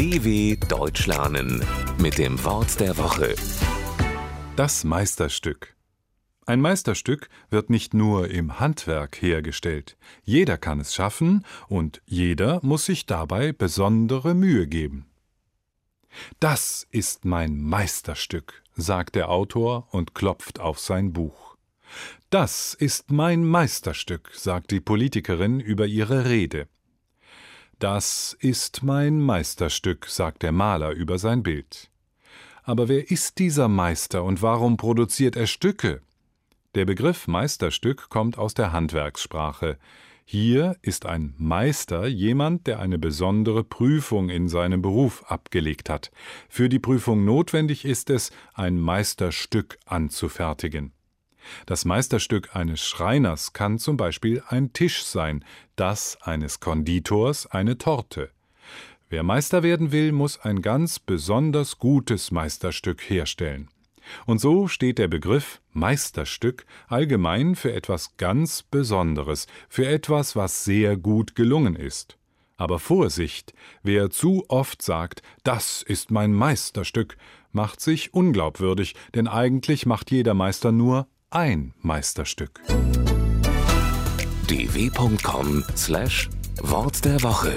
DW Deutsch lernen mit dem Wort der Woche. Das Meisterstück. Ein Meisterstück wird nicht nur im Handwerk hergestellt. Jeder kann es schaffen und jeder muss sich dabei besondere Mühe geben. Das ist mein Meisterstück, sagt der Autor und klopft auf sein Buch. Das ist mein Meisterstück, sagt die Politikerin über ihre Rede. Das ist mein Meisterstück, sagt der Maler über sein Bild. Aber wer ist dieser Meister und warum produziert er Stücke? Der Begriff Meisterstück kommt aus der Handwerkssprache. Hier ist ein Meister jemand, der eine besondere Prüfung in seinem Beruf abgelegt hat. Für die Prüfung notwendig ist es, ein Meisterstück anzufertigen. Das Meisterstück eines Schreiners kann zum Beispiel ein Tisch sein, das eines Konditors eine Torte. Wer Meister werden will, muss ein ganz besonders gutes Meisterstück herstellen. Und so steht der Begriff Meisterstück allgemein für etwas ganz Besonderes, für etwas, was sehr gut gelungen ist. Aber Vorsicht, wer zu oft sagt, das ist mein Meisterstück, macht sich unglaubwürdig, denn eigentlich macht jeder Meister nur ein Meisterstück. dw.com/wort der Woche